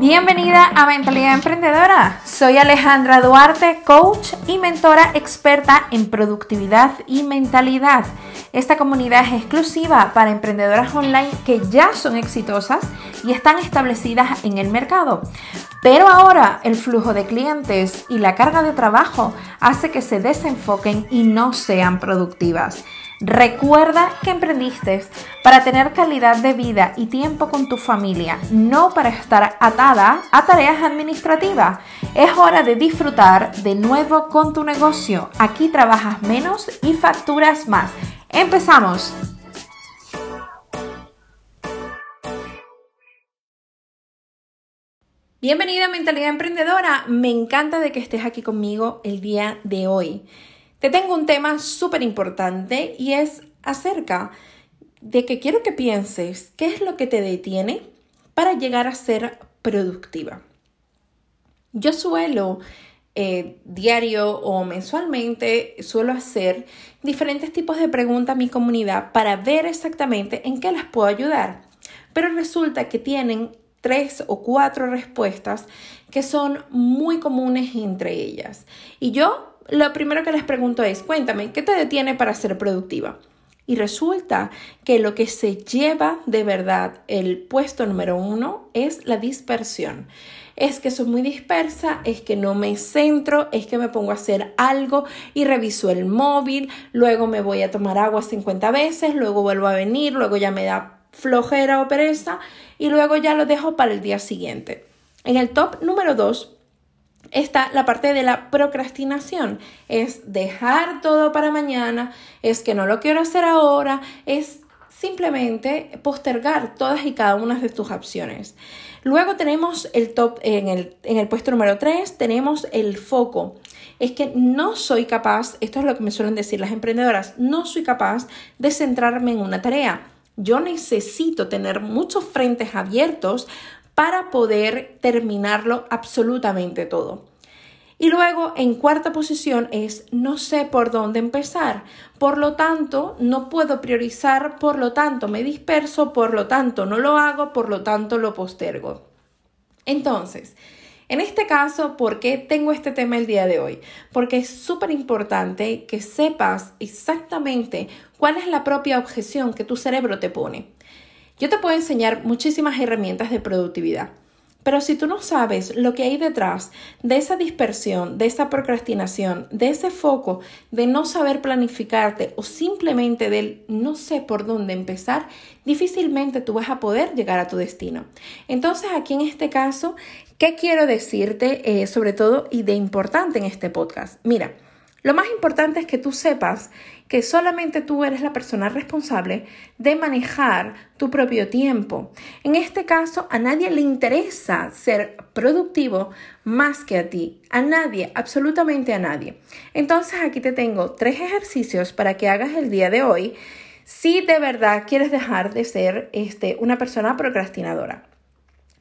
Bienvenida a Mentalidad Emprendedora. Soy Alejandra Duarte, coach y mentora experta en productividad y mentalidad. Esta comunidad es exclusiva para emprendedoras online que ya son exitosas y están establecidas en el mercado. Pero ahora el flujo de clientes y la carga de trabajo hace que se desenfoquen y no sean productivas. Recuerda que emprendiste para tener calidad de vida y tiempo con tu familia, no para estar atada a tareas administrativas. Es hora de disfrutar de nuevo con tu negocio. Aquí trabajas menos y facturas más. Empezamos. Bienvenida a Mentalidad Emprendedora. Me encanta de que estés aquí conmigo el día de hoy. Te tengo un tema súper importante y es acerca de que quiero que pienses qué es lo que te detiene para llegar a ser productiva. Yo suelo eh, diario o mensualmente, suelo hacer diferentes tipos de preguntas a mi comunidad para ver exactamente en qué las puedo ayudar. Pero resulta que tienen tres o cuatro respuestas que son muy comunes entre ellas. Y yo lo primero que les pregunto es, cuéntame, ¿qué te detiene para ser productiva? Y resulta que lo que se lleva de verdad el puesto número uno es la dispersión. Es que soy muy dispersa, es que no me centro, es que me pongo a hacer algo y reviso el móvil, luego me voy a tomar agua 50 veces, luego vuelvo a venir, luego ya me da flojera o pereza y luego ya lo dejo para el día siguiente. En el top número dos está la parte de la procrastinación. Es dejar todo para mañana, es que no lo quiero hacer ahora, es simplemente postergar todas y cada una de tus opciones. Luego tenemos el top, en el, en el puesto número 3, tenemos el foco. Es que no soy capaz, esto es lo que me suelen decir las emprendedoras, no soy capaz de centrarme en una tarea. Yo necesito tener muchos frentes abiertos para poder terminarlo absolutamente todo. Y luego en cuarta posición es no sé por dónde empezar, por lo tanto no puedo priorizar, por lo tanto me disperso, por lo tanto no lo hago, por lo tanto lo postergo. Entonces, en este caso, ¿por qué tengo este tema el día de hoy? Porque es súper importante que sepas exactamente cuál es la propia objeción que tu cerebro te pone. Yo te puedo enseñar muchísimas herramientas de productividad, pero si tú no sabes lo que hay detrás de esa dispersión, de esa procrastinación, de ese foco, de no saber planificarte o simplemente del no sé por dónde empezar, difícilmente tú vas a poder llegar a tu destino. Entonces aquí en este caso, ¿qué quiero decirte eh, sobre todo y de importante en este podcast? Mira, lo más importante es que tú sepas que solamente tú eres la persona responsable de manejar tu propio tiempo. En este caso, a nadie le interesa ser productivo más que a ti. A nadie, absolutamente a nadie. Entonces aquí te tengo tres ejercicios para que hagas el día de hoy si de verdad quieres dejar de ser este, una persona procrastinadora.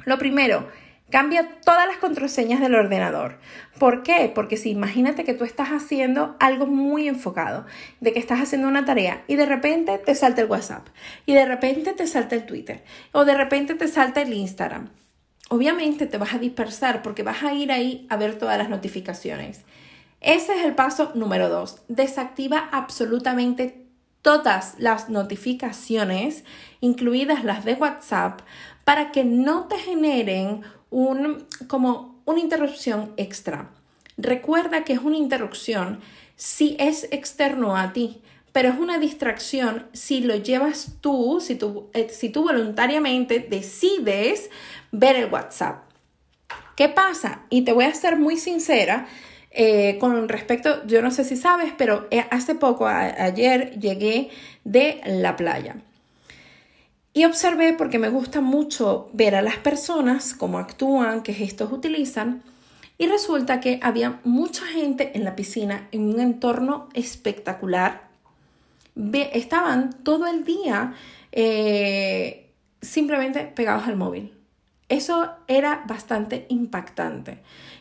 Lo primero, Cambia todas las contraseñas del ordenador. ¿Por qué? Porque si imagínate que tú estás haciendo algo muy enfocado, de que estás haciendo una tarea y de repente te salta el WhatsApp, y de repente te salta el Twitter, o de repente te salta el Instagram. Obviamente te vas a dispersar porque vas a ir ahí a ver todas las notificaciones. Ese es el paso número dos. Desactiva absolutamente todas las notificaciones, incluidas las de WhatsApp, para que no te generen un, como una interrupción extra. Recuerda que es una interrupción si es externo a ti, pero es una distracción si lo llevas tú, si tú, eh, si tú voluntariamente decides ver el WhatsApp. ¿Qué pasa? Y te voy a ser muy sincera eh, con respecto, yo no sé si sabes, pero eh, hace poco, ayer llegué de la playa. Y observé porque me gusta mucho ver a las personas, cómo actúan, qué gestos utilizan. Y resulta que había mucha gente en la piscina en un entorno espectacular. estaban todo el día eh, simplemente pegados al móvil. Eso era bastante impactante.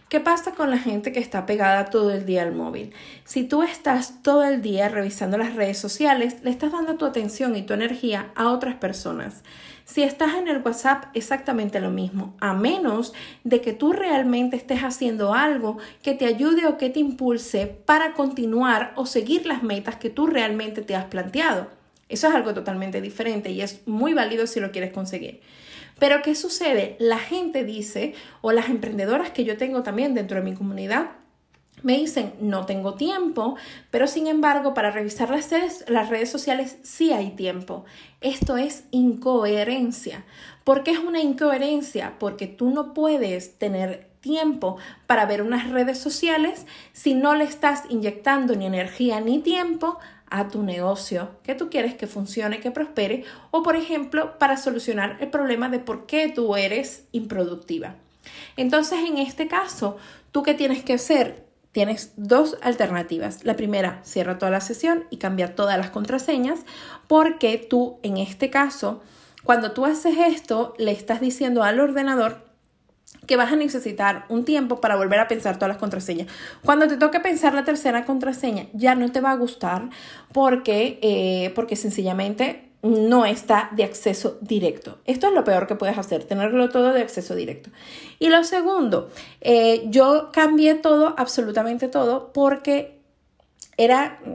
¿Qué pasa con la gente que está pegada todo el día al móvil? Si tú estás todo el día revisando las redes sociales, le estás dando tu atención y tu energía a otras personas. Si estás en el WhatsApp, exactamente lo mismo, a menos de que tú realmente estés haciendo algo que te ayude o que te impulse para continuar o seguir las metas que tú realmente te has planteado. Eso es algo totalmente diferente y es muy válido si lo quieres conseguir. Pero ¿qué sucede? La gente dice, o las emprendedoras que yo tengo también dentro de mi comunidad, me dicen, no tengo tiempo, pero sin embargo, para revisar las redes, las redes sociales sí hay tiempo. Esto es incoherencia. ¿Por qué es una incoherencia? Porque tú no puedes tener tiempo para ver unas redes sociales si no le estás inyectando ni energía ni tiempo a tu negocio que tú quieres que funcione, que prospere, o por ejemplo, para solucionar el problema de por qué tú eres improductiva. Entonces, en este caso, ¿tú qué tienes que hacer? Tienes dos alternativas. La primera, cierra toda la sesión y cambia todas las contraseñas porque tú, en este caso, cuando tú haces esto, le estás diciendo al ordenador que vas a necesitar un tiempo para volver a pensar todas las contraseñas. Cuando te toque pensar la tercera contraseña, ya no te va a gustar porque, eh, porque sencillamente no está de acceso directo. Esto es lo peor que puedes hacer, tenerlo todo de acceso directo. Y lo segundo, eh, yo cambié todo, absolutamente todo, porque era...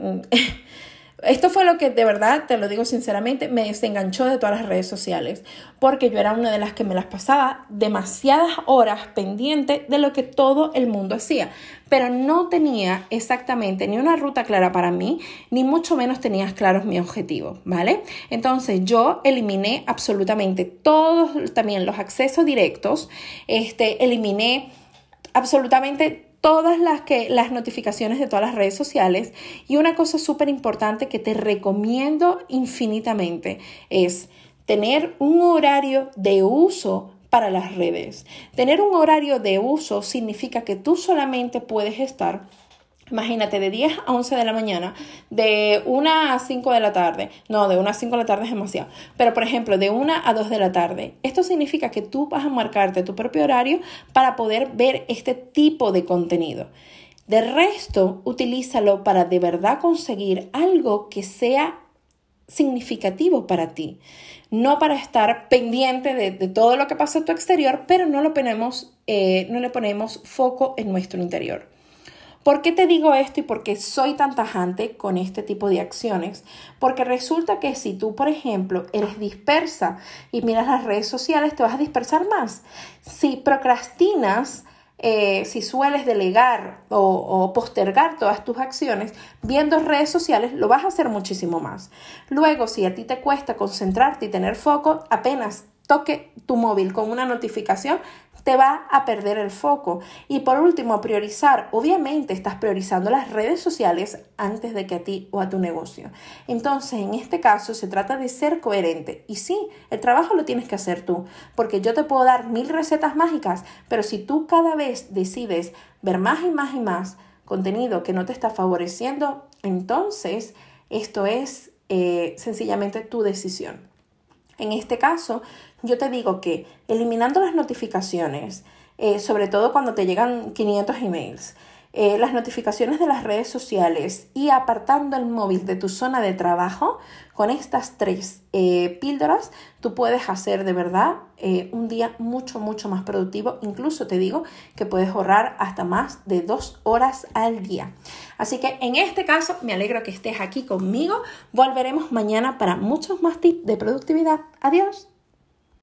Esto fue lo que de verdad, te lo digo sinceramente, me desenganchó de todas las redes sociales, porque yo era una de las que me las pasaba demasiadas horas pendiente de lo que todo el mundo hacía, pero no tenía exactamente ni una ruta clara para mí, ni mucho menos tenía claros mi objetivo, ¿vale? Entonces yo eliminé absolutamente todos, también los accesos directos, este, eliminé absolutamente todas las, que, las notificaciones de todas las redes sociales. Y una cosa súper importante que te recomiendo infinitamente es tener un horario de uso para las redes. Tener un horario de uso significa que tú solamente puedes estar Imagínate, de 10 a 11 de la mañana, de 1 a 5 de la tarde. No, de 1 a 5 de la tarde es demasiado. Pero, por ejemplo, de 1 a 2 de la tarde. Esto significa que tú vas a marcarte tu propio horario para poder ver este tipo de contenido. De resto, utilízalo para de verdad conseguir algo que sea significativo para ti. No para estar pendiente de, todo lo que pasa en tu exterior, pero no, ponemos, eh, no le ponemos foco en nuestro interior. ¿Por qué te digo esto y por qué soy tan tajante con este tipo de acciones? Porque resulta que si tú, por ejemplo, eres dispersa y miras las redes sociales, te vas a dispersar más. Si procrastinas, eh, si sueles delegar o, o, postergar todas tus acciones viendo redes sociales, lo vas a hacer muchísimo más. Luego, si a ti te cuesta concentrarte y tener foco, apenas toque tu móvil con una notificación, te va a perder el foco. Y por último, priorizar. Obviamente estás priorizando las redes sociales antes de que a ti o a tu negocio. Entonces, en este caso, se trata de ser coherente. Y sí, el trabajo lo tienes que hacer tú, porque yo te puedo dar mil recetas mágicas, pero si tú cada vez decides ver más y más y más contenido que no te está favoreciendo, entonces esto es eh, sencillamente tu decisión. En este caso, yo te digo que eliminando las notificaciones, eh, sobre todo cuando te llegan 500 emails, eh, las notificaciones de las redes sociales y apartando el móvil de tu zona de trabajo, con estas tres eh, píldoras, tú puedes hacer de verdad un día mucho, mucho más productivo. Incluso te digo que puedes ahorrar hasta más de dos horas al día. Así que en este caso me alegro que estés aquí conmigo. Volveremos mañana para muchos más tips de productividad. Adiós.